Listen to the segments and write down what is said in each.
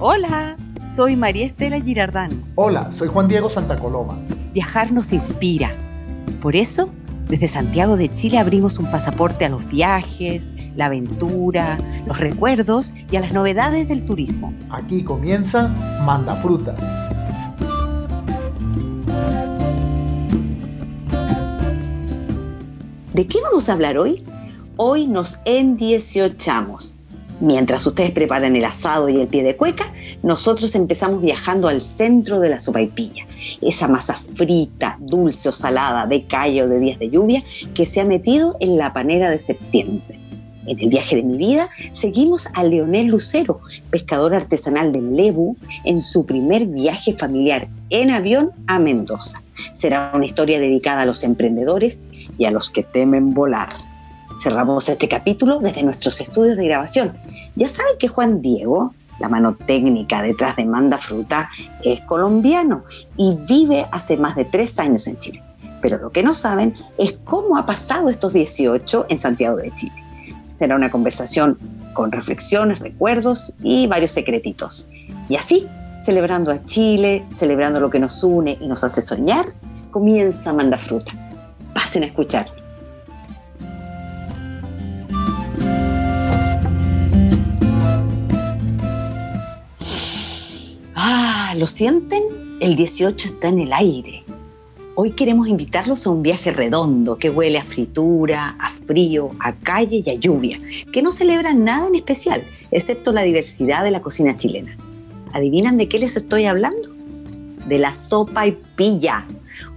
Hola, soy María Estela Girardán. Hola, soy Juan Diego Santa Coloma. Viajar nos inspira. Por eso, desde Santiago de Chile abrimos un pasaporte a los viajes, la aventura, los recuerdos y a las novedades del turismo. Aquí comienza Manda Fruta. ¿De qué vamos a hablar hoy? Hoy nos endieciochamos. Mientras ustedes preparan el asado y el pie de cueca, nosotros empezamos viajando al centro de la sopaipilla, esa masa frita, dulce o salada de calle o de días de lluvia que se ha metido en la panera de septiembre. En el viaje de mi vida seguimos a Leonel Lucero, pescador artesanal del Lebu, en su primer viaje familiar en avión a Mendoza. Será una historia dedicada a los emprendedores y a los que temen volar. Cerramos este capítulo desde nuestros estudios de grabación. Ya saben que Juan Diego, la mano técnica detrás de Manda Fruta, es colombiano y vive hace más de tres años en Chile. Pero lo que no saben es cómo ha pasado estos 18 en Santiago de Chile. Será una conversación con reflexiones, recuerdos y varios secretitos. Y así, celebrando a Chile, celebrando lo que nos une y nos hace soñar, comienza Manda Fruta. Pasen a escuchar. ¿Lo sienten? El 18 está en el aire. Hoy queremos invitarlos a un viaje redondo que huele a fritura, a frío, a calle y a lluvia, que no celebra nada en especial, excepto la diversidad de la cocina chilena. ¿Adivinan de qué les estoy hablando? De la sopa y pilla.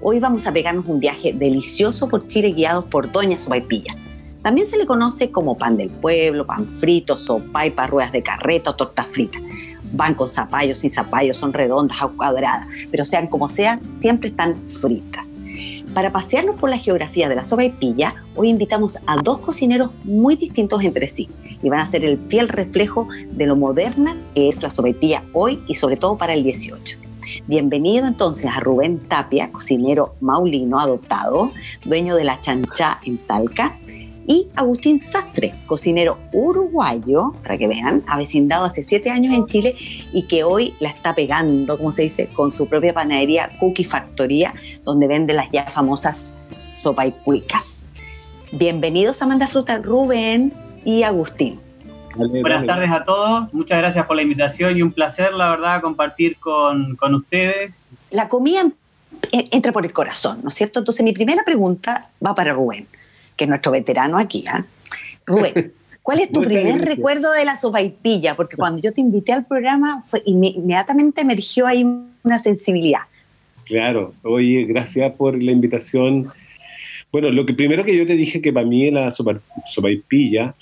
Hoy vamos a pegarnos un viaje delicioso por Chile guiados por Doña Sopa y Pilla. También se le conoce como pan del pueblo, pan frito, sopa y ruedas de carreta o torta frita van con zapallos, sin zapallos, son redondas o cuadradas, pero sean como sean, siempre están fritas. Para pasearnos por la geografía de la sopa y pilla, hoy invitamos a dos cocineros muy distintos entre sí y van a ser el fiel reflejo de lo moderna que es la sopa y pilla hoy y sobre todo para el 18. Bienvenido entonces a Rubén Tapia, cocinero maulino adoptado, dueño de la chancha en Talca, y Agustín Sastre, cocinero uruguayo, para que vean, avecindado hace siete años en Chile y que hoy la está pegando, como se dice, con su propia panadería Cookie Factoría, donde vende las ya famosas sopa y cuicas. Bienvenidos a Manda Fruta, Rubén y Agustín. Buenas tardes a todos, muchas gracias por la invitación y un placer, la verdad, compartir con, con ustedes. La comida entra por el corazón, ¿no es cierto? Entonces mi primera pregunta va para Rubén que es nuestro veterano aquí. ¿ah? Rubén, ¿cuál es tu primer recuerdo de la sopaipilla? Porque cuando yo te invité al programa, fue, inmediatamente emergió ahí una sensibilidad. Claro, oye, gracias por la invitación. Bueno, lo que primero que yo te dije que para mí la sopaipilla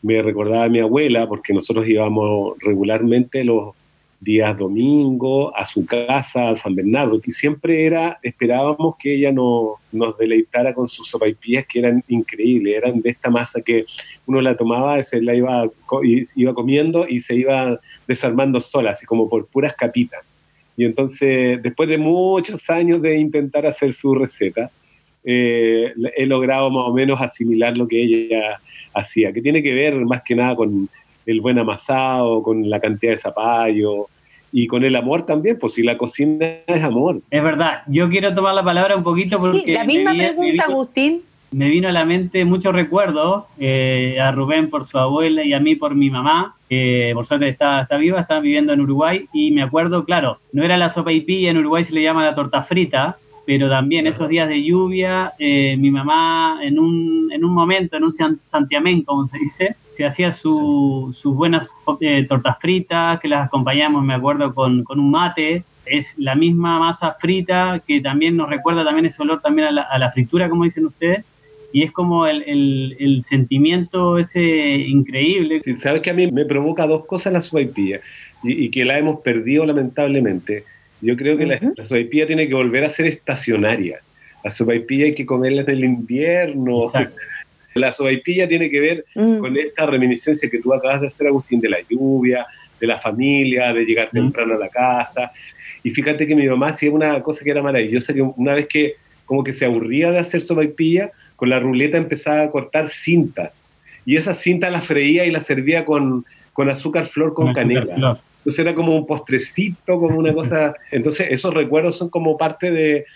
me recordaba a mi abuela, porque nosotros íbamos regularmente los días domingo a su casa, a San Bernardo, que siempre era, esperábamos que ella no, nos deleitara con sus sopaipillas que eran increíbles, eran de esta masa que uno la tomaba, se la iba, iba comiendo y se iba desarmando sola, así como por puras capitas. Y entonces, después de muchos años de intentar hacer su receta, eh, he logrado más o menos asimilar lo que ella hacía, que tiene que ver más que nada con el buen amasado, con la cantidad de zapallo y con el amor también, pues si la cocina es amor. Es verdad, yo quiero tomar la palabra un poquito porque... Sí, la misma pregunta, Agustín. Me vino a la mente muchos recuerdos, eh, a Rubén por su abuela y a mí por mi mamá, que por suerte está, está viva, está viviendo en Uruguay, y me acuerdo, claro, no era la sopa y pilla, en Uruguay se le llama la torta frita, pero también esos días de lluvia, eh, mi mamá en un, en un momento, en un santiamén, como se dice, se hacía sus buenas eh, tortas fritas, que las acompañamos, me acuerdo, con, con, un mate. Es la misma masa frita que también nos recuerda también ese olor también a la, a la fritura, como dicen ustedes. Y es como el, el, el sentimiento ese increíble. Sí, Sabes que a mí me provoca dos cosas la sopaipilla y, y que la hemos perdido lamentablemente. Yo creo que la, la sopaipilla tiene que volver a ser estacionaria. La sopaipilla hay que comerla en el invierno. Exacto la sobaipilla tiene que ver mm. con esta reminiscencia que tú acabas de hacer, Agustín, de la lluvia, de la familia, de llegar mm. temprano a la casa. Y fíjate que mi mamá hacía una cosa que era maravillosa, que una vez que como que se aburría de hacer sobaipilla, con la ruleta empezaba a cortar cinta. Y esa cinta la freía y la servía con, con azúcar flor con canela. Entonces era como un postrecito, como una cosa. Entonces esos recuerdos son como parte de,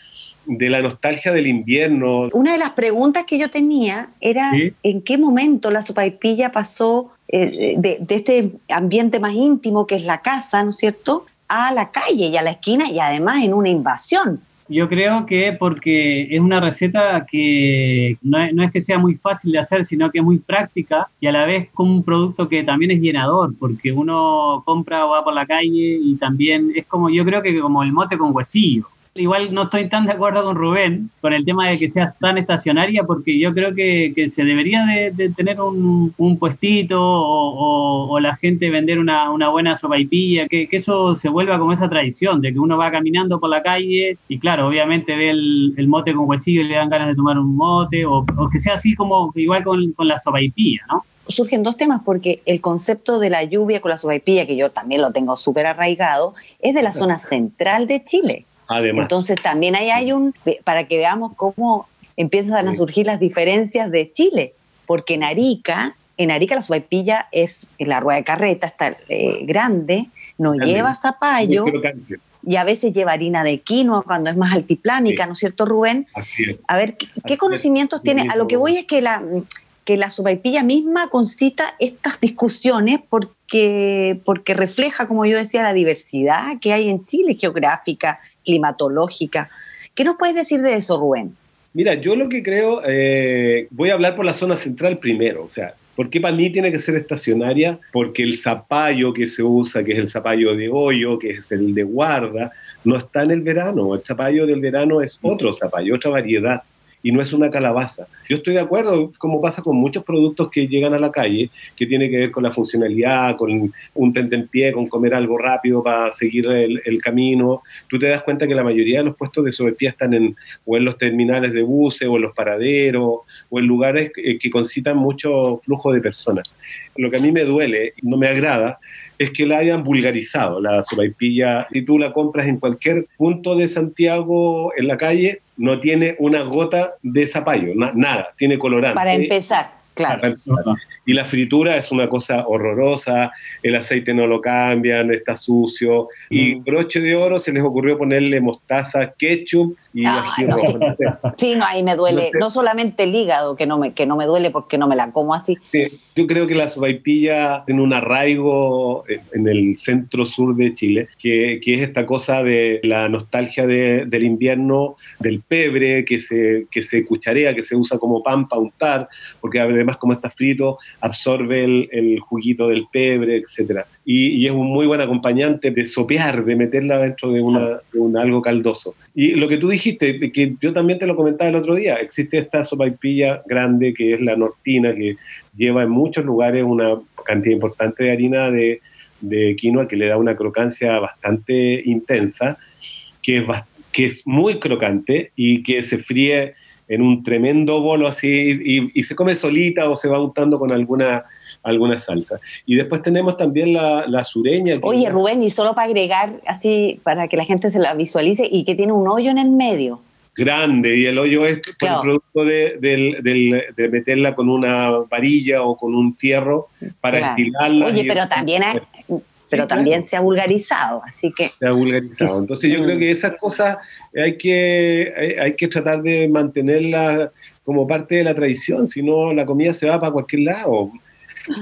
de la nostalgia del invierno. Una de las preguntas que yo tenía era en qué momento la sopaipilla pasó eh, de, de, este ambiente más íntimo que es la casa, ¿no es cierto?, a la calle y a la esquina y además en una invasión. Yo creo que porque es una receta que no es, no es, que sea muy fácil de hacer, sino que es muy práctica y a la vez como un producto que también es llenador, porque uno compra o va por la calle y también es como, yo creo que como el mote con huesillo igual no estoy tan de acuerdo con Rubén con el tema de que sea tan estacionaria, porque yo creo que, que se debería de, tener un, un puestito o, o, la gente vender una, una buena sopaipilla, que, que, eso se vuelva como esa tradición, de que uno va caminando por la calle y claro, obviamente ve el, el mote con huesillo y le dan ganas de tomar un mote, o, o que sea así como igual con, con la sopaipilla, ¿no? surgen dos temas, porque el concepto de la lluvia con la sopaipilla, que yo también lo tengo súper arraigado, es de la zona central de Chile. Además. Entonces también ahí hay un, para que veamos cómo empiezan a surgir las diferencias de Chile, porque en Arica, en Arica la sopaipilla es la rueda de carreta, está eh, grande, no grande. lleva zapallo y a veces lleva harina de quinoa cuando es más altiplánica, sí. ¿no es cierto, Rubén? A ver, ¿qué, qué conocimientos tiene? A lo que voy es que la, que la sopaipilla misma concita estas discusiones porque, porque refleja, como yo decía, la diversidad que hay en Chile, geográfica, climatológica. ¿Qué nos puedes decir de eso, Rubén? Mira, yo lo que creo, eh, voy a hablar por la zona central primero, o sea, ¿por qué para mí tiene que ser estacionaria? Porque el zapallo que se usa, que es el zapallo de hoyo, que es el de guarda, no está en el verano. El zapallo del verano es otro zapallo, otra variedad y no es una calabaza. Yo estoy de acuerdo, como pasa con muchos productos que llegan a la calle, que tiene que ver con la funcionalidad, con un tentempié, con comer algo rápido para seguir el, camino. Tú te das cuenta que la mayoría de los puestos de sobrepía están en, o en los terminales de buses, o en los paraderos, o en lugares que, que concitan mucho flujo de personas. Lo que a mí me duele, no me agrada, es que la hayan vulgarizado, la sopaipilla. Si tú la compras en cualquier punto de Santiago, en la calle, no tiene una gota de zapallo, na nada, tiene colorante. Para empezar, claro. Para empezar. Y la fritura es una cosa horrorosa, el aceite no lo cambian, está sucio. Mm. Y broche de oro se les ocurrió ponerle mostaza, ketchup y no sé. Sí, no, ahí me duele. No, sé. no, solamente el hígado, que no, me, que no me duele porque no me la como así. Sí, yo creo que la sopaipilla tiene un arraigo en el centro sur de Chile, que, que es esta cosa de la nostalgia de, del invierno, del pebre, que se, que se cucharea, que se usa como pan para untar, porque además como está frito, absorbe el, el, juguito del pebre, etc. Y, y, es un muy buen acompañante de sopear, de meterla dentro de, una, de un algo caldoso. Y lo que tú dijiste, que yo también te lo comentaba el otro día, existe esta sopaipilla grande que es la nortina, que lleva en muchos lugares una cantidad importante de harina de, de quinoa que le da una crocancia bastante intensa, que es, que es muy crocante y que se fríe en un tremendo bolo así y, y, se come solita o se va untando con alguna, alguna salsa. Y después tenemos también la, la sureña. Oye, Rubén, y solo para agregar así, para que la gente se la visualice, y que tiene un hoyo en el medio. Grande, y el hoyo es claro. el producto de, de, de, de, meterla con una varilla o con un fierro para claro. estilarla. Oye, pero también hay, pero sí, también claro. se ha vulgarizado, así que... Se ha vulgarizado. Entonces yo creo que esas cosas hay que, hay, hay que tratar de mantenerlas como parte de la tradición, si no la comida se va para cualquier lado.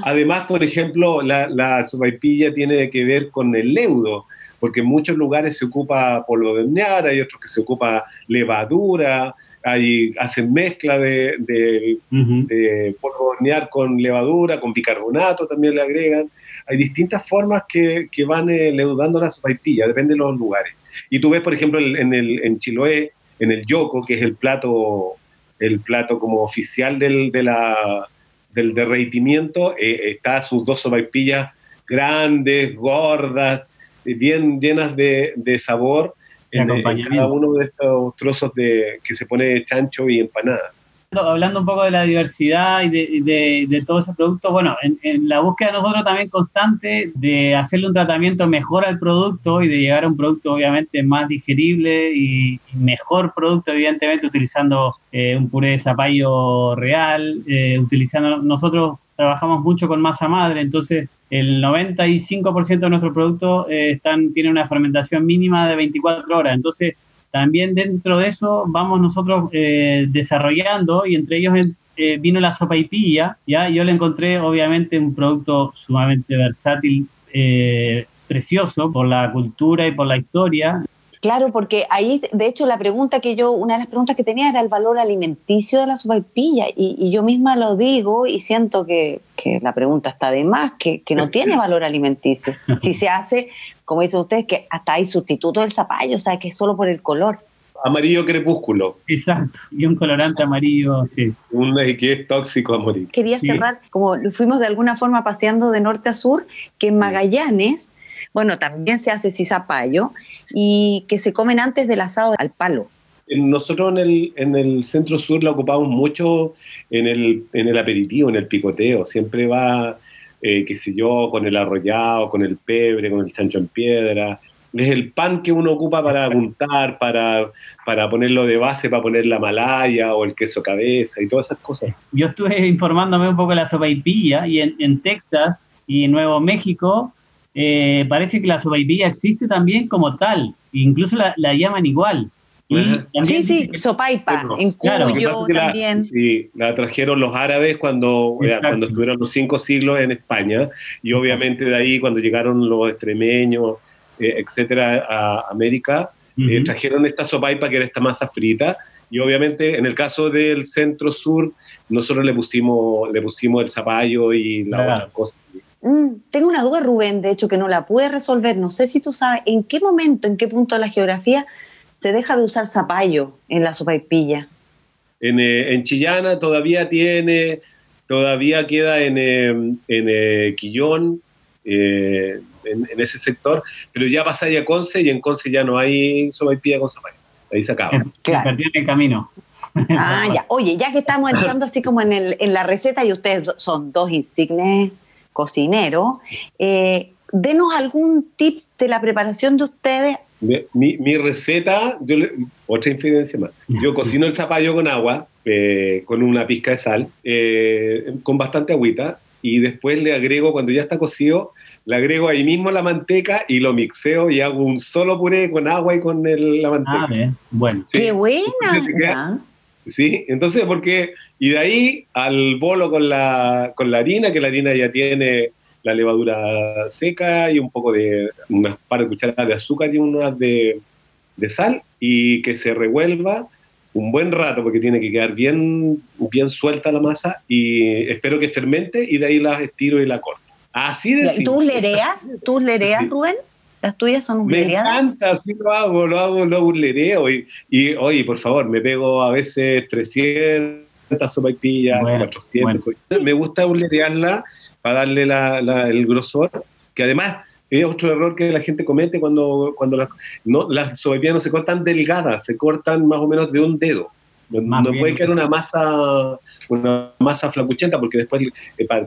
Además, por ejemplo, la, la sopaipilla tiene que ver con el leudo, porque en muchos lugares se ocupa polvo de hay otros que se ocupa levadura, hay, hacen mezcla de, de, uh -huh. de polvo de con levadura, con bicarbonato también le agregan hay distintas formas que, que van eh, leudando la sopaipilla, depende de los lugares. Y tú ves, por ejemplo, en, el, en Chiloé, en el yoco, que es el plato, el plato como oficial del, de la, del derretimiento, eh, está sus dos sopaipillas grandes, gordas, bien llenas de, de sabor en, en, cada uno de estos trozos de, que se pone chancho y empanada hablando un poco de la diversidad y de, de, de todo ese producto, bueno, en, en, la búsqueda nosotros también constante de hacerle un tratamiento mejor al producto y de llegar a un producto obviamente más digerible y, mejor producto, evidentemente, utilizando eh, un puré de zapallo real, eh, utilizando nosotros trabajamos mucho con masa madre, entonces el 95% de nuestros productos eh, están, tienen una fermentación mínima de 24 horas. Entonces, también dentro de eso vamos nosotros eh, desarrollando y entre ellos eh, vino la sopa y pilla. ¿ya? Yo le encontré obviamente un producto sumamente versátil, precioso por la cultura y por la historia. Claro, porque ahí, de hecho, la pregunta que yo, una de las preguntas que tenía era el valor alimenticio de la sopaipilla, y, y yo misma lo digo y siento que, que la pregunta está de más, que, que, no tiene valor alimenticio. Si se hace, como dicen ustedes, que hasta hay sustituto del zapallo, o sea, que es solo por el color. Amarillo crepúsculo. Exacto, y un colorante amarillo, sí. Un que es tóxico a morir. Quería Sí. cerrar, como fuimos de alguna forma paseando de norte a sur, que en Magallanes, bueno, también se hace zapallo y que se comen antes del asado al palo. Nosotros en el, en el centro sur la ocupamos mucho en el, en el aperitivo, en el picoteo. Siempre va, eh, qué sé yo, con el arrollado, con el pebre, con el chancho en piedra. Es el pan que uno ocupa para untar, para, para ponerlo de base, para poner la malaya o el queso cabeza y todas esas cosas. Yo estuve informándome un poco de la sopaipilla y en, en Texas y en Nuevo México eh, parece que la sopaipilla existe también como tal, incluso la, la llaman igual. Y Sí, sí, sopaipa, en claro, Cuyo la- también. sí, la trajeron los árabes cuando, eh, cuando estuvieron los cinco siglos en España y obviamente de ahí cuando llegaron los extremeños, eh, etcétera, a América, eh, Ujú. trajeron esta sopaipa que era esta masa frita y obviamente en el caso del centro sur nosotros le pusimos le pusimos el zapallo y la Claro. otra cosa. Mm, tengo una duda, Rubén, de hecho, que no la pude resolver. No sé si tú sabes en qué momento, en qué punto de la geografía se deja de usar zapallo en la sopaipilla. En, eh, en Chillana todavía tiene, todavía queda en, eh, en eh, Quillón, eh, en, en ese sector, pero ya pasa a Conce y en Conce ya no hay sopaipilla con zapallo. Ahí se acaba. se Claro. perdió en el camino. Ah, ya. Oye, ya que estamos entrando así como en, el, en la receta y ustedes son dos insignes cocineros, eh, denos algún tips de la preparación de ustedes. Mi, mi receta, yo le- otra infidencia más. Yo cocino el zapallo con agua, eh, con una pizca de sal, eh, con bastante agüita, y después le agrego, cuando ya está cocido, le agrego ahí mismo la manteca y lo mixeo y hago un solo puré con agua y con el- la manteca. Ah, bueno. Sí. ¡Qué buena! Sí, entonces, porque, y de ahí al bolo con la, con la harina, que la harina ya tiene la levadura seca y un poco de, unas par de cucharadas de azúcar y unas de, de sal, y que se revuelva un buen rato, porque tiene que quedar bien, bien suelta la masa, y espero que fermente, y de ahí las estiro y la corto. Así de Ya, ¿Y tú lereas? ¿Tú lereas, Sí. Rubén? ¿Las tuyas son Me lereadas? encanta, así lo hago, lo hago, lo hago un lereo. Y, y, oye, por favor, me pego a veces 300 sopaipillas, Bueno, 400. Me gusta lerearla para darle la- la- el grosor, que además es otro error que la gente comete cuando, cuando las, no, las sopaipillas no se cortan delgadas, se cortan más o menos de un dedo. No, Más no bien. puede quedar una masa una masa flacuchenta porque después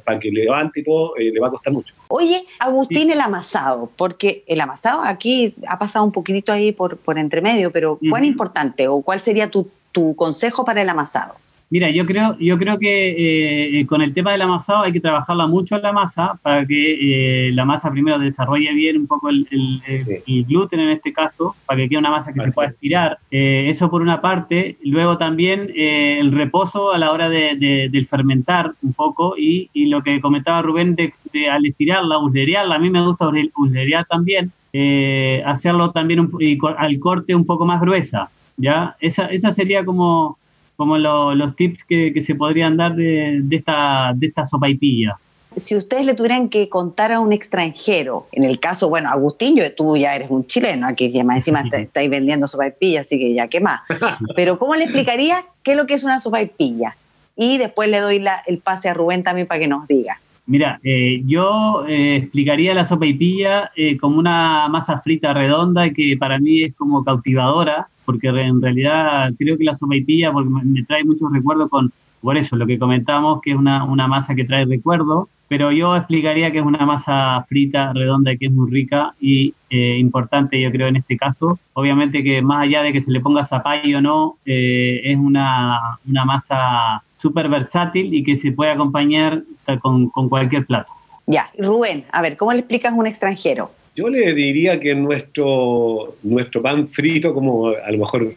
para que levante y todo eh, le va a costar mucho. Oye, Agustín, el amasado, porque el amasado aquí ha pasado un poquitito ahí por, por entre medio, pero ¿cuán Ujú. importante o cuál sería tu, tu consejo para el amasado? Mira, yo creo, yo creo que eh, con el tema del amasado hay que trabajarla mucho la masa para que eh, la masa primero desarrolle bien un poco el, el- el- Sí. el gluten en este caso, para que quede una masa que se pueda es. estirar. Eh, eso por una parte. Luego también el reposo a la hora de, de- del fermentar un poco y, y lo que comentaba Rubén de, de al estirarla, uslerearla, a mí me gusta usle- uslerear también, eh, hacerlo también un y al corte un poco más gruesa. ¿ya? Esa, esa sería como como lo- los tips que, que se podrían dar de, de esta, de esta sopaipilla. Si ustedes le tuvieran que contar a un extranjero, en el caso, bueno, Agustín, yo, tú ya eres un chileno, aquí más encima te- estáis vendiendo sopaipilla, así que ya qué más. Pero ¿cómo le explicaría qué es lo que es una sopaipilla? Y después le doy la- el pase a Rubén también para que nos diga. Mira, eh, yo eh, explicaría la sopaipilla eh, como una masa frita redonda que para mí es como cautivadora, porque en realidad creo que la sopaipilla porque me, me trae muchos recuerdos con, por eso, lo que comentamos, que es una, una masa que trae recuerdos, pero yo explicaría que es una masa frita, redonda, que es muy rica y eh, importante, yo creo, en este caso. Obviamente que más allá de que se le ponga zapallo o no, eh, es una, una masa súper versátil y que se puede acompañar con, con cualquier plato. Ya, Rubén, a ver, ¿cómo le explicas a un extranjero? Yo le diría que nuestro, nuestro pan frito, como a lo mejor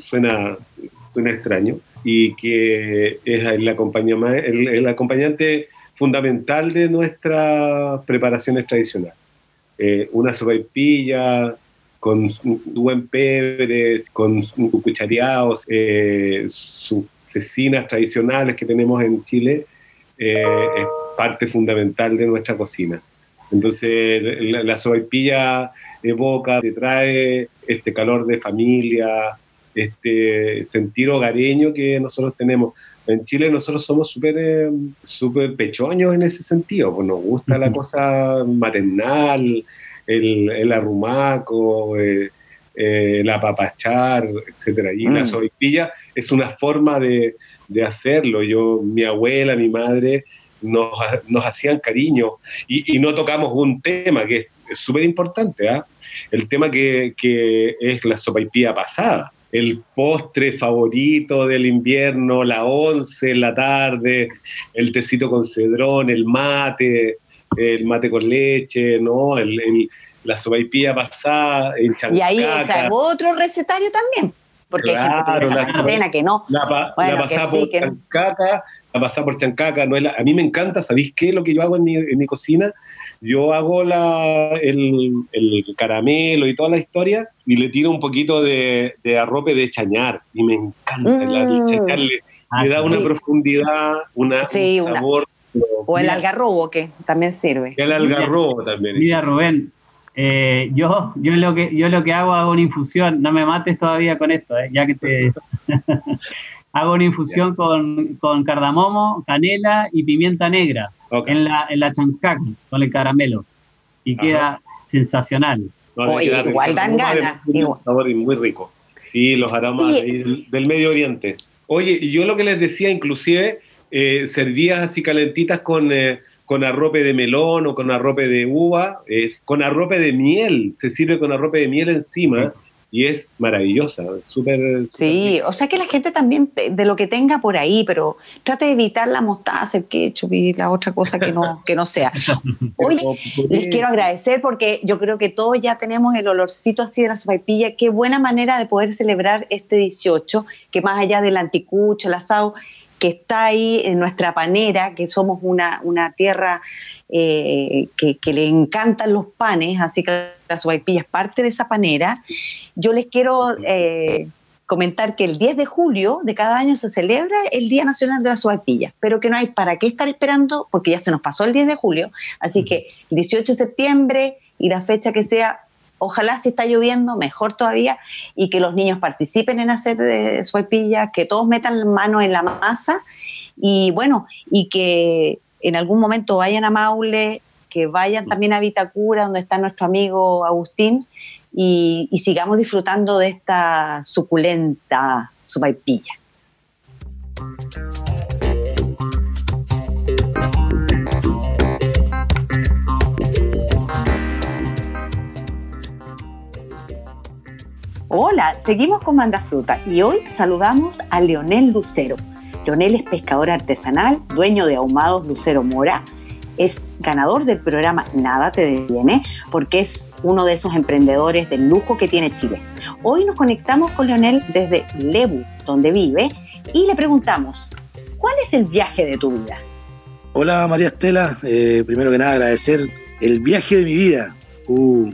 suena, suena extraño, y que es el acompañante, el, acompañante fundamental de nuestras preparaciones tradicionales. Eh, una sopaipilla con buen pebre, con cuchareados, eh, sus cecinas tradicionales que tenemos en Chile, eh, es parte fundamental de nuestra cocina. Entonces, la, la sopaipilla evoca, te trae este calor de familia, este sentido hogareño que nosotros tenemos. En Chile nosotros somos súper eh, super pechoños en ese sentido, pues nos gusta la cosa maternal, el, el arrumaco, eh, eh, el apapachar, etc. Y la mm. sopaipilla es una forma de, de, hacerlo. Yo, mi abuela, mi madre, nos, nos hacían cariño y, y, no tocamos un tema que es súper importante, ¿ah? el tema que, que, es la sopaipilla pasada. El postre favorito del invierno, la once en la tarde, el tecito con cedrón, el mate, el mate con leche, ¿no? El, el, la sopaipilla pasada en chancaca. Y ahí es otro recetario también, porque claro, hay gente que la, cena que no. La, bueno, la pasada por sí, chancaca, la pasada por chancaca, no es la, a mí me encanta, ¿sabéis qué? Lo que yo hago en mi, en mi cocina, yo hago la, el, el, caramelo y toda la historia y le tiro un poquito de, de arrope de chañar y me encanta, mm. la, chañar le, ah, le, da una sí. profundidad, una, sí, un sabor. Una, o el algarrobo, que también sirve. El algarrobo mira, también. Mira, Rubén, eh, yo, yo, lo que, yo lo que hago, hago una infusión, no me mates todavía con esto, eh, ya que te... hago una infusión con, con, cardamomo, canela y pimienta negra okay. en, la, en la chancaca, con el caramelo. Y Ajá. queda sensacional. No, Oye, igual dan ganas. Sabor muy rico. Sí, los aromas del, del, Medio Oriente. Oye, y yo lo que les decía, inclusive, eh, servías así calentitas con... Eh, con arrope de melón o con arrope de uva, es con arrope de miel, se sirve con arrope de miel encima y es maravillosa, súper... Sí, rica. o sea que la gente también de lo que tenga por ahí, pero trate de evitar la mostaza, el ketchup y la otra cosa que no, que no sea. Oye, les quiero agradecer porque yo creo que todos ya tenemos el olorcito así de la sopaipilla, qué buena manera de poder celebrar este 18, que más allá del anticucho, el asado, que está ahí en nuestra panera, que somos una, una tierra eh, que, que, le encantan los panes, así que la sopaipilla es parte de esa panera. Yo les quiero eh, comentar que el 10 de julio de cada año se celebra el Día Nacional de la Sopaipilla, pero que no hay para qué estar esperando porque ya se nos pasó el 10 de julio, así que el 18 de septiembre y la fecha que sea, ojalá si está lloviendo, mejor todavía, y que los niños participen en hacer eh, que todos metan mano en la masa y bueno, y que en algún momento vayan a Maule, que vayan también a Vitacura, donde está nuestro amigo Agustín, y, y sigamos disfrutando de esta suculenta sopaipilla. Hola, seguimos con Manda Fruta y hoy saludamos a Leonel Lucero. Leonel es pescador artesanal, dueño de Ahumados Lucero Mora, es ganador del programa Nada te detiene, porque es uno de esos emprendedores del lujo que tiene Chile. Hoy nos conectamos con Leonel desde Lebu, donde vive, y le preguntamos, ¿cuál es el viaje de tu vida? Hola María Estela, eh, primero que nada agradecer el viaje de mi vida. Uh,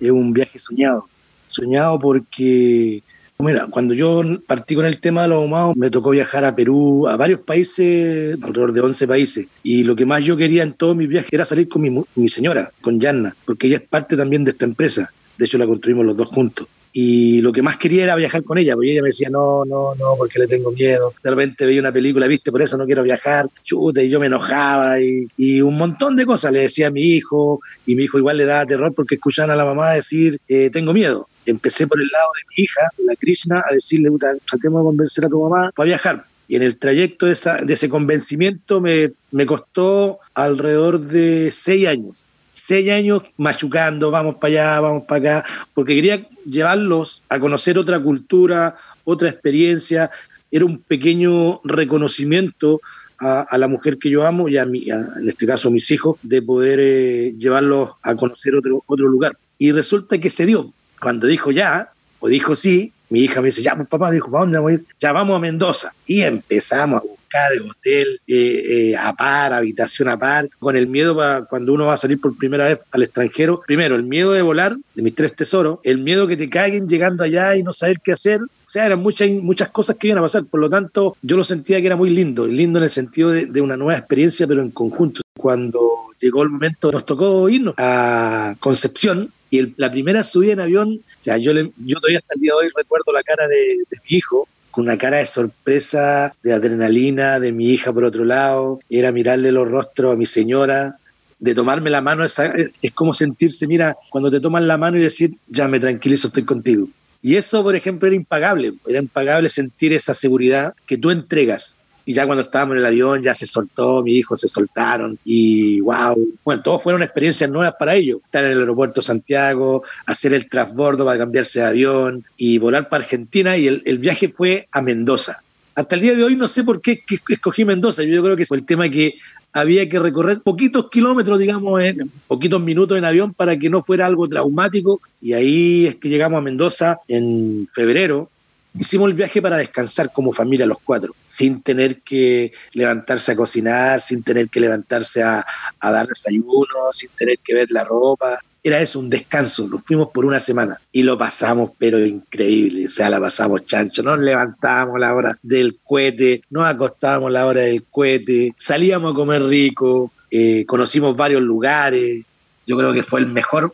es un viaje soñado soñado porque, mira, cuando yo partí con el tema de los ahumados, me tocó viajar a Perú, a varios países, alrededor de 11 países. Y lo que más yo quería en todos mis viajes era salir con mi, mi señora, con Yanna, porque ella es parte también de esta empresa. De hecho, la construimos los dos juntos y lo que más quería era viajar con ella, porque ella me decía, no, no, no, porque le tengo miedo. De repente veía una película, viste, por eso no quiero viajar, chute, y yo me enojaba y, y, un montón de cosas le decía a mi hijo, y mi hijo igual le daba terror porque escuchaban a la mamá decir, eh, tengo miedo. Empecé por el lado de mi hija, la Krishna, a decirle, tratemos de convencer a tu mamá para viajar. Y en el trayecto de, esa, de ese convencimiento me, me costó alrededor de seis años seis años machucando, vamos para allá, vamos para acá, porque quería llevarlos a conocer otra cultura, otra experiencia, era un pequeño reconocimiento a, la mujer que yo amo y a, mi, en este caso a mis hijos, de poder eh, llevarlos a conocer otro, otro lugar. Y resulta que se dio. Cuando dijo ya, o dijo sí, mi hija me dice, ya, pues papá, dijo, ¿para dónde vamos a ir? Ya vamos a Mendoza. Y empezamos a el hotel eh, eh, a par, habitación a par, con el miedo para cuando uno va a salir por primera vez al extranjero. Primero, el miedo de volar, de mis tres tesoros, el miedo que te caigan llegando allá y no saber qué hacer. O sea, eran muchas, muchas cosas que iban a pasar. Por lo tanto, yo lo sentía que era muy lindo, lindo en el sentido de, de una nueva experiencia, pero en conjunto. Cuando llegó el momento, nos tocó irnos a Concepción, y la primera subida en avión, o sea, yo, yo todavía hasta el día de hoy recuerdo la cara de, mi hijo, con una cara de sorpresa, de adrenalina, de mi hija por otro lado, era mirarle los rostros a mi señora, de tomarme la mano, es, es como sentirse, mira, cuando te toman la mano y decir, ya me tranquilizo, estoy contigo. Y eso, por ejemplo, era impagable, era impagable sentir esa seguridad que tú entregas y ya cuando estábamos en el avión ya se soltó, mi hijo se soltaron y wow, bueno, todos fueron experiencias nuevas para ellos. Estar en el aeropuerto Santiago, hacer el transbordo para cambiarse de avión y volar para Argentina y el, viaje fue a Mendoza. Hasta el día de hoy no sé por qué escogí Mendoza, yo creo que fue el tema que había que recorrer poquitos kilómetros, digamos, en poquitos minutos en avión para que no fuera algo traumático. Y ahí es que llegamos a Mendoza en febrero hicimos el viaje para descansar como familia los cuatro, sin tener que levantarse a cocinar, sin tener que levantarse a, dar desayuno, sin tener que ver la ropa. Era eso, un descanso. Nos fuimos por una semana y lo pasamos, pero increíble. O sea, la pasamos chancho. Nos levantábamos a la hora del cohete, nos acostábamos a la hora del cohete, salíamos a comer rico, eh, conocimos varios lugares. Yo creo que fue el mejor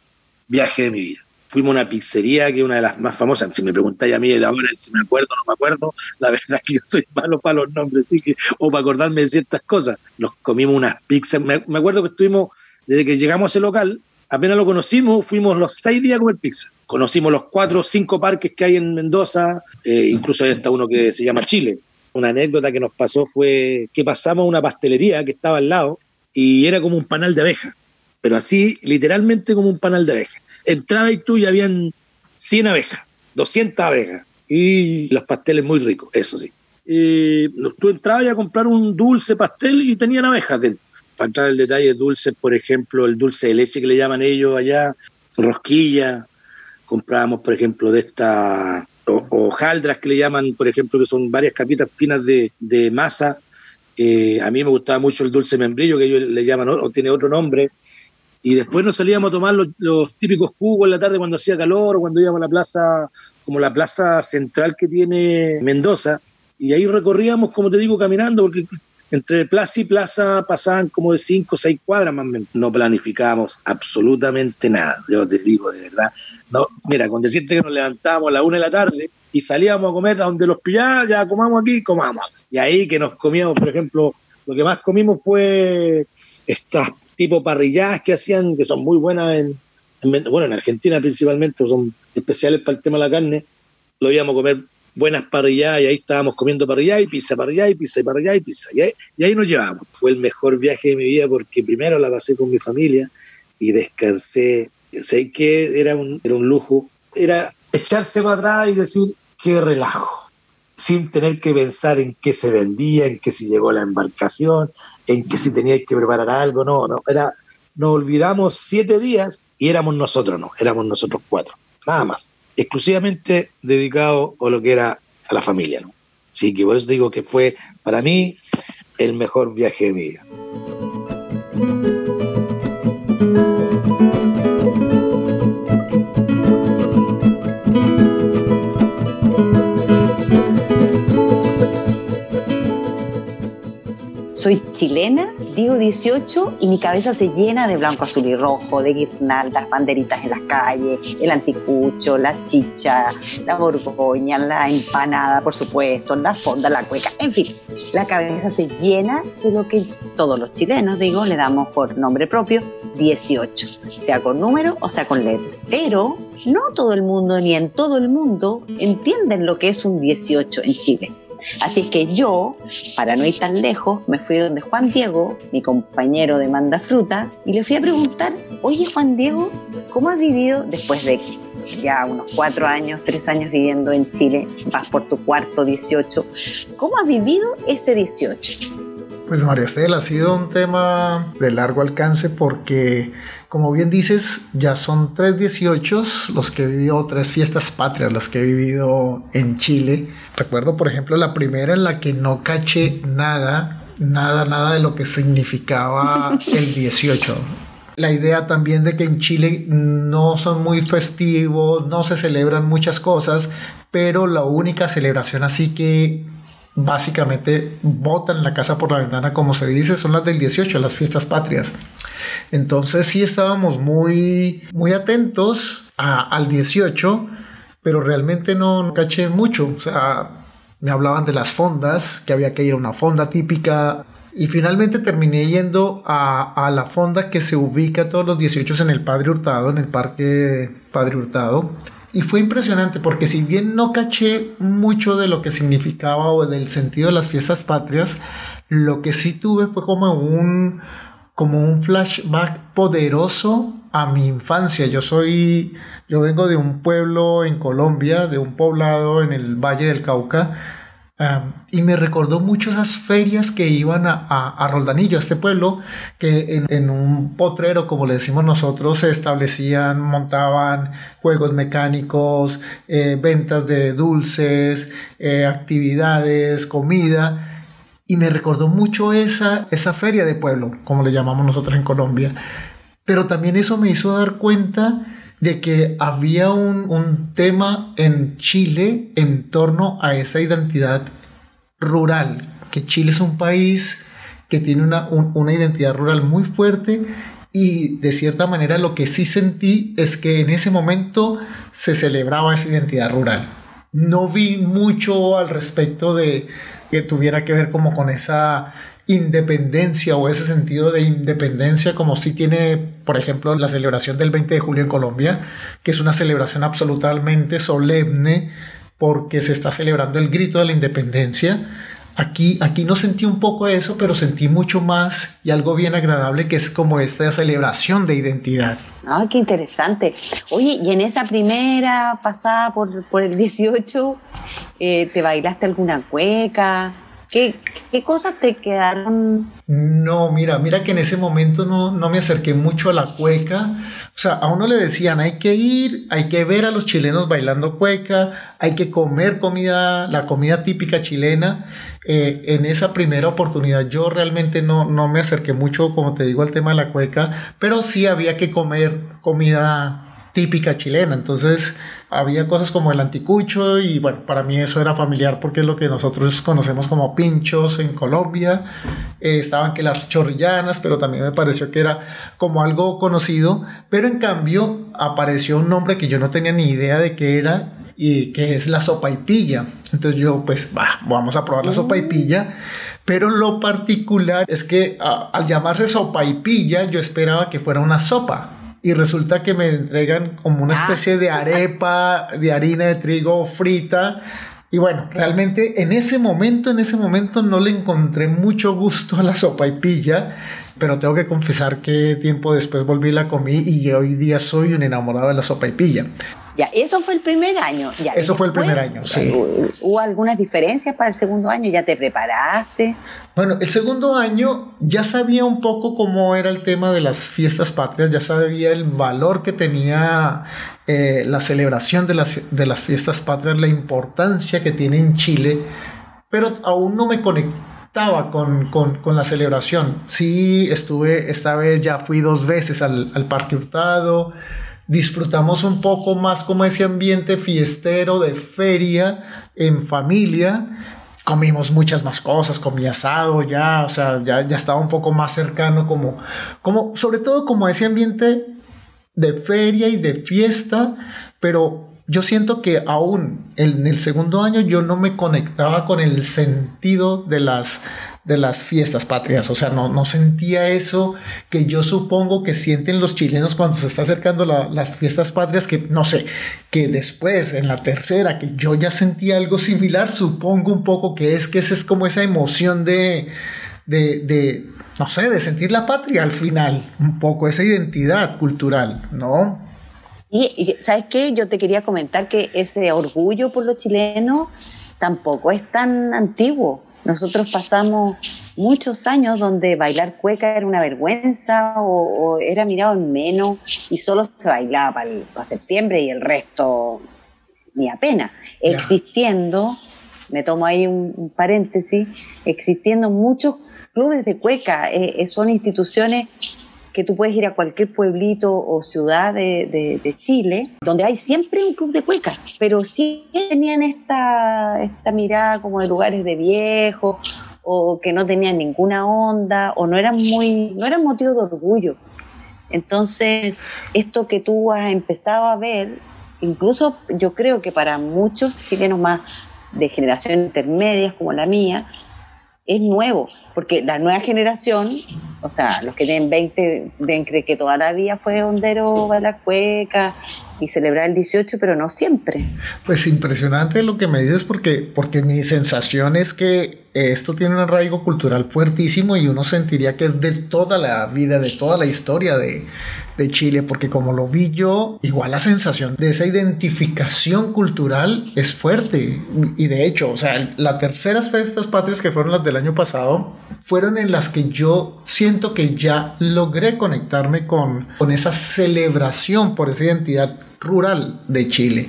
viaje de mi vida fuimos a una pizzería que es una de las más famosas. Si me preguntáis a mí ahora si me acuerdo o no me acuerdo, la verdad es que yo soy malo para los nombres, o para acordarme de ciertas cosas. Nos comimos unas pizzas. Me, acuerdo que estuvimos, desde que llegamos a ese local, apenas lo conocimos, fuimos los seis días a comer pizza. Conocimos los cuatro o cinco parques que hay en Mendoza, eh, incluso hay hasta uno que se llama Chile. Una anécdota que nos pasó fue que pasamos a una pastelería que estaba al lado y era como un panal de abeja, pero así literalmente como un panal de abeja entraba y tú y habían 100 abejas, 200 abejas y los pasteles muy ricos, eso sí. Y tú entrabas a comprar un dulce pastel y tenían abejas dentro. Para entrar en detalle, dulces, por ejemplo, el dulce de leche que le llaman ellos allá, rosquilla. Comprábamos, por ejemplo, de estas hojaldras que le llaman, por ejemplo, que son varias capitas finas de, masa. Eh, a mí me gustaba mucho el dulce membrillo, que ellos le llaman, o tiene otro nombre, y después nos salíamos a tomar los, típicos jugos en la tarde cuando hacía calor o cuando íbamos a la plaza, como la plaza central que tiene Mendoza, y ahí recorríamos, como te digo, caminando, porque entre plaza y plaza pasaban como de cinco o seis cuadras más o menos. No planificábamos absolutamente nada, yo te digo de verdad. No, mira, con decirte que nos levantábamos a la una de la tarde y salíamos a comer a donde los pillaba, ya comamos aquí, comamos. Y ahí que nos comíamos, por ejemplo, lo que más comimos fue estas tipo parrilladas que hacían, que son muy buenas en, bueno, en Argentina principalmente, son especiales para el tema de la carne, lo íbamos a comer buenas parrilladas y ahí estábamos comiendo parrilladas y pizza, parrilladas y pizza, y parrilladas y pizza. Y ahí, nos llevamos. Fue el mejor viaje de mi vida porque primero la pasé con mi familia y descansé. Sé que era un, era un lujo. Era echarse para atrás y decir, qué relajo sin tener que pensar en qué se vendía, en qué si llegó la embarcación, en que si tenía que preparar algo, no, no, era, nos olvidamos siete días y éramos nosotros, no, éramos nosotros cuatro, nada más, exclusivamente dedicado a lo que era a la familia, ¿no? Así que por eso digo que fue para mí el mejor viaje de mi vida. Soy chilena, digo 18 y mi cabeza se llena de blanco, azul y rojo, de guirnaldas, banderitas en las calles, el anticucho, la chicha, la borgoña, la empanada, por supuesto, la fonda, la cueca, en fin, la cabeza se llena de lo que todos los chilenos, digo, le damos por nombre propio 18, sea con número o sea con letra. Pero no todo el mundo ni en todo el mundo entienden lo que es un 18 en Chile. Así es que yo, para no ir tan lejos, me fui donde Juan Diego, mi compañero de Manda Fruta, y le fui a preguntar, oye Juan Diego, ¿cómo has vivido después de ya unos cuatro años, tres años viviendo en Chile, vas por tu cuarto 18. ¿Cómo has vivido ese 18? Pues María Estela, ha sido un tema de largo alcance porque, como bien dices, ya son tres 18 los que he vivido, tres fiestas patrias las que he vivido en Chile. Recuerdo, por ejemplo, la primera en la que no caché nada, nada, nada de lo que significaba el 18 la idea también de que en Chile no son muy festivos, no se celebran muchas cosas, pero la única celebración así que básicamente botan la casa por la ventana, como se dice, son las del 18, las fiestas patrias. Entonces sí estábamos muy, muy atentos al 18, pero realmente no caché mucho. O sea, me hablaban de las fondas, que había que ir a una fonda típica y finalmente terminé yendo a, la fonda que se ubica todos los 18 en el Padre Hurtado, en el Parque Padre Hurtado. Y fue impresionante porque si bien no caché mucho de lo que significaba o del sentido de las fiestas patrias, lo que sí tuve fue como un, como un flashback poderoso a mi infancia. Yo soy, yo vengo de un pueblo en Colombia, de un poblado en el Valle del Cauca, y me recordó mucho esas ferias que iban a, a, Roldanillo, a este pueblo, que en, un potrero, como le decimos nosotros, se establecían, montaban juegos mecánicos, eh, ventas de dulces, eh, actividades, comida. Y me recordó mucho esa, esa feria de pueblo, como le llamamos nosotros en Colombia. Pero también eso me hizo dar cuenta de que había un, tema en Chile en torno a esa identidad rural, que Chile es un país que tiene una, una identidad rural muy fuerte y de cierta manera lo que sí sentí es que en ese momento se celebraba esa identidad rural. No vi mucho al respecto de que tuviera que ver como con esa independencia o ese sentido de independencia como si tiene, por ejemplo, la celebración del 20 de julio en Colombia, que es una celebración absolutamente solemne porque se está celebrando el grito de la independencia. Aquí, aquí no sentí un poco eso, pero sentí mucho más y algo bien agradable que es como esta celebración de identidad. Ah, qué interesante. Oye, y en esa primera pasada por, por el 18, eh, ¿te bailaste alguna cueca? ¿Qué, ¿Qué, cosas te quedaron? No, mira, mira que en ese momento no, no me acerqué mucho a la cueca. O sea, a uno le decían, hay que ir, hay que ver a los chilenos bailando cueca, hay que comer comida, la comida típica chilena. Eh, en esa primera oportunidad yo realmente no, no me acerqué mucho, como te digo, al tema de la cueca, pero sí había que comer comida típica chilena. Entonces había cosas como el anticucho y bueno, para mí eso era familiar porque es lo que nosotros conocemos como pinchos en Colombia. Eh, estaban que las chorrillanas, pero también me pareció que era como algo conocido. Pero en cambio apareció un nombre que yo no tenía ni idea de qué era y que es la sopa y pilla. Entonces yo pues bah, vamos a probar la sopa y pilla. Pero lo particular es que al llamarse sopa y pilla yo esperaba que fuera una sopa y resulta que me entregan como una ah. especie de arepa de harina de trigo frita. Y bueno, realmente en ese momento, en ese momento no le encontré mucho gusto a la sopa y pilla, pero tengo que confesar que tiempo después volví y la comí y hoy día soy un enamorado de la sopa y pilla. Ya, eso fue el primer año. Ya, eso fue el primer año, sí. ¿Hubo algunas diferencias para el segundo año? ¿Ya te preparaste? Bueno, el segundo año ya sabía un poco cómo era el tema de las fiestas patrias, ya sabía el valor que tenía eh, la celebración de las, de las fiestas patrias, la importancia que tiene en Chile, pero aún no me conectaba con, la celebración. Sí, estuve, esta vez ya fui dos veces al, al Parque Hurtado, disfrutamos un poco más como ese ambiente fiestero de feria en familia. Comimos muchas más cosas, comí asado ya, o sea, ya, ya estaba un poco más cercano como, como, sobre todo como ese ambiente de feria y de fiesta, pero yo siento que aún en el segundo año yo no me conectaba con el sentido de las, de las fiestas patrias, o sea, no, no sentía eso que yo supongo que sienten los chilenos cuando se está acercando las fiestas patrias, que no sé, que después en la tercera, que yo ya sentía algo similar, supongo un poco que es que esa es como esa emoción de, de, de, no sé, de sentir la patria al final, un poco esa identidad cultural, ¿no? Y, ¿sabes qué? Yo te quería comentar que ese orgullo por los chilenos tampoco es tan antiguo. Nosotros pasamos muchos años donde bailar cueca era una vergüenza o, era mirado en menos y solo se bailaba para, septiembre y el resto ni apenas. Existiendo, me tomo ahí un, paréntesis, existiendo muchos clubes de cueca, eh, eh, son instituciones que tú puedes ir a cualquier pueblito o ciudad de, Chile, donde hay siempre un club de cueca, pero sí tenían esta, esta mirada como de lugares de viejos o que no tenían ninguna onda o no eran muy, no eran motivo de orgullo. Entonces, esto que tú has empezado a ver, incluso yo creo que para muchos chilenos más de generación intermedias como la mía, es nuevo, porque la nueva generación, o sea, los que tienen 20 ven creen que toda la vida fue hondero, la cueca y celebrar el 18, pero no siempre. Pues impresionante lo que me dices porque, porque mi sensación es que esto tiene un arraigo cultural fuertísimo y uno sentiría que es de toda la vida, de toda la historia de, de Chile, porque como lo vi yo, igual la sensación de esa identificación cultural es fuerte. Y de hecho, o sea, las terceras fiestas patrias que fueron las del año pasado, fueron en las que yo siento que ya logré conectarme con, con esa celebración por esa identidad rural de Chile.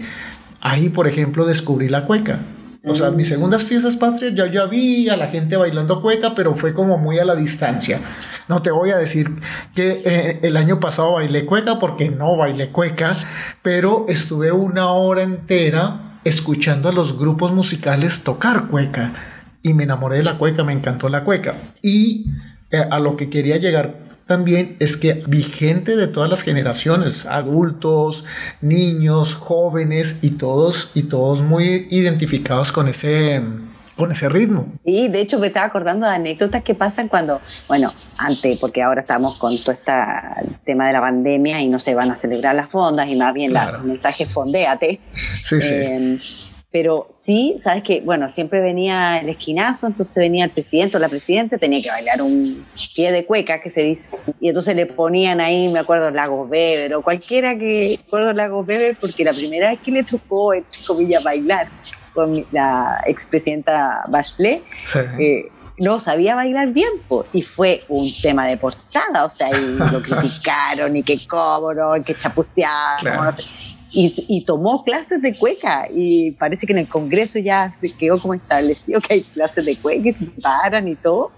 Ahí, por ejemplo, descubrí la cueca. O sea, mis segundas fiestas patrias ya yo vi a la gente bailando cueca, pero fue como muy a la distancia. No te voy a decir que eh, el año pasado bailé cueca porque no bailé cueca, pero estuve una hora entera escuchando a los grupos musicales tocar cueca y me enamoré de la cueca, me encantó la cueca. Y eh, a lo que quería llegar también es que vi gente de todas las generaciones, adultos, niños, jóvenes y todos y todos muy identificados con ese con ese ritmo. Y de hecho me estaba acordando de anécdotas que pasan cuando, bueno, antes, porque ahora estamos con todo este tema de la pandemia y no se van a celebrar las fondas y más bien el mensaje fondéate. Sí, sí. Em, pero sí, sabes que, bueno, siempre venía el esquinazo, entonces venía el presidente o la presidenta, tenía que bailar un pie de cueca, que se dice, y entonces le ponían ahí, me acuerdo, Lagos Beber, o cualquiera que, acuerdo Lagos Beber, porque la primera vez que le tocó, entre comillas, bailar con la expresidenta Bachelet, eh, no sabía bailar bien, y fue un tema de portada, o sea, y lo criticaron, y que cómodo, y que chapuceaban, no sé y, tomó clases de cueca y parece que en el Congreso ya se quedó como establecido que hay clases de cueca y se paran y todo.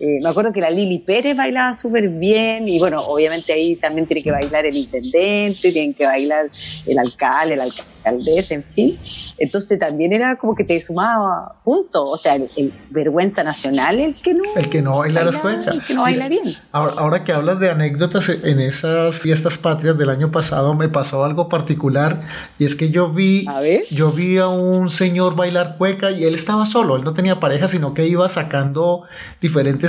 Eh, me acuerdo que la Lili Pérez bailaba súper bien y bueno, obviamente ahí también tiene que bailar el intendente, tienen que bailar el alcalde, el alcaldesa, en fin. Entonces también era como que te sumaba punto, o sea, el, vergüenza nacional el que no el que no baila, las cuecas. El que no baila bien. Ahora, ahora, que hablas de anécdotas en esas fiestas patrias del año pasado me pasó algo particular y es que yo vi yo vi a un señor bailar cueca y él estaba solo, él no tenía pareja, sino que iba sacando diferentes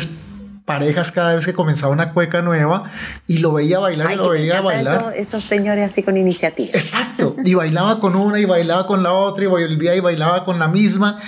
parejas cada vez que comenzaba una cueca nueva y lo veía bailar y lo veía bailar. esos señores así con iniciativa. Exacto, y bailaba con una y bailaba con la otra y volvía y bailaba con la misma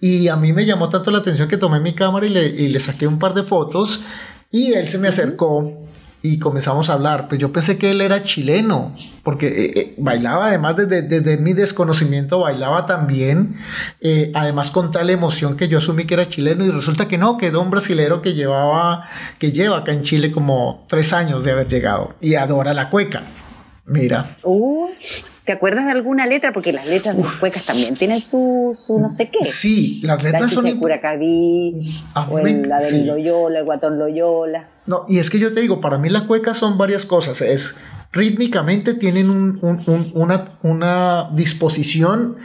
y a mí me llamó tanto la atención que tomé mi cámara y le, y le saqué un par de fotos y él se me acercó y comenzamos a hablar. Pues yo pensé que él era chileno, porque eh, eh, bailaba además desde, desde, mi desconocimiento, bailaba también, eh, además con tal emoción que yo asumí que era chileno y resulta que no, que era un brasilero que llevaba, que lleva acá en Chile como tres años de haber llegado y adora la cueca. Mira. Uh, ¿Te acuerdas de alguna letra? Porque las letras de las cuecas también tienen su, su, no sé qué. Sí, las letras la son... Curacaví, o la de Loyola, el Guatón Loyola. No, y es que yo te digo, para mí las cuecas son varias cosas. Es rítmicamente tienen una, una disposición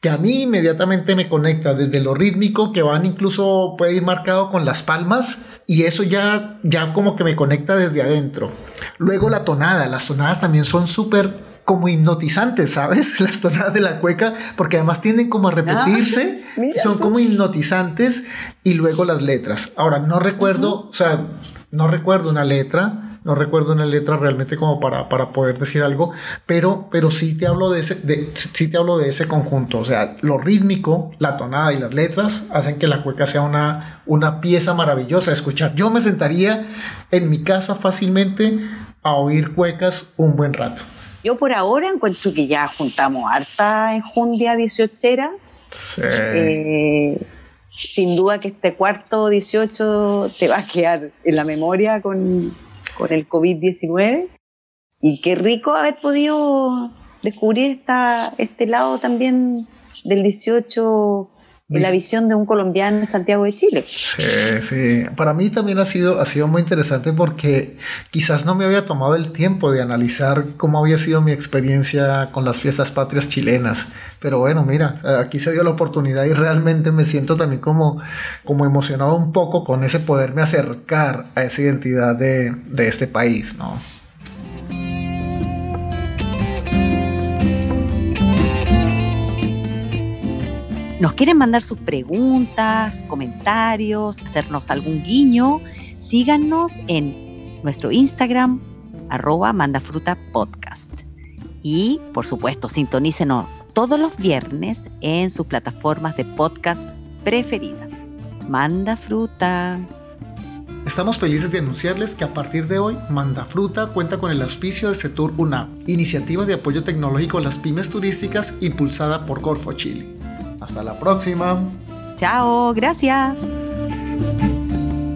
que a mí inmediatamente me conecta desde lo rítmico, que van incluso, puede ir marcado con las palmas, y eso ya, ya como que me conecta desde adentro. Luego la tonada, las tonadas también son súper como hipnotizantes, ¿sabes? Las tonadas de la cueca, porque además tienden como a repetirse, ah, son como hipnotizantes, y luego las letras. Ahora, no recuerdo, o sea, no recuerdo una letra, no recuerdo una letra realmente como para, para poder decir algo, pero, pero sí, te hablo de ese, de, sí te hablo de ese conjunto. O sea, lo rítmico, la tonada y las letras hacen que la cueca sea una, una pieza maravillosa de escuchar. Yo me sentaría en mi casa fácilmente a oír cuecas un buen rato. Yo por ahora encuentro que ya juntamos harta enjundia 18era. Sí. Eh, sin duda que este cuarto 18 te va a quedar en la memoria con, con el COVID-19. Y qué rico haber podido descubrir esta, este lado también del 18 en la visión de un colombiano en Santiago de Chile. Sí, sí. Para mí también ha sido, ha sido muy interesante porque quizás no me había tomado el tiempo de analizar cómo había sido mi experiencia con las fiestas patrias chilenas. Pero bueno, mira, aquí se dio la oportunidad y realmente me siento también como, como emocionado un poco con ese poderme acercar a esa identidad de, de este país, ¿no? Nos quieren mandar sus preguntas, comentarios, hacernos algún guiño, síganos en nuestro Instagram, arroba mandafrutapodcast. Y, por supuesto, sintonícenos todos los viernes en sus plataformas de podcast preferidas. Manda fruta. Estamos felices de anunciarles que a partir de hoy, Manda Fruta cuenta con el auspicio de Setur UNAP, iniciativa de apoyo tecnológico a las pymes turísticas impulsada por Corfo Chile. Hasta la próxima. Chao, gracias.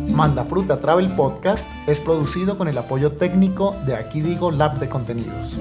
Manda Fruta Travel Podcast es producido con el apoyo técnico de Aquí Digo Lab de Contenidos.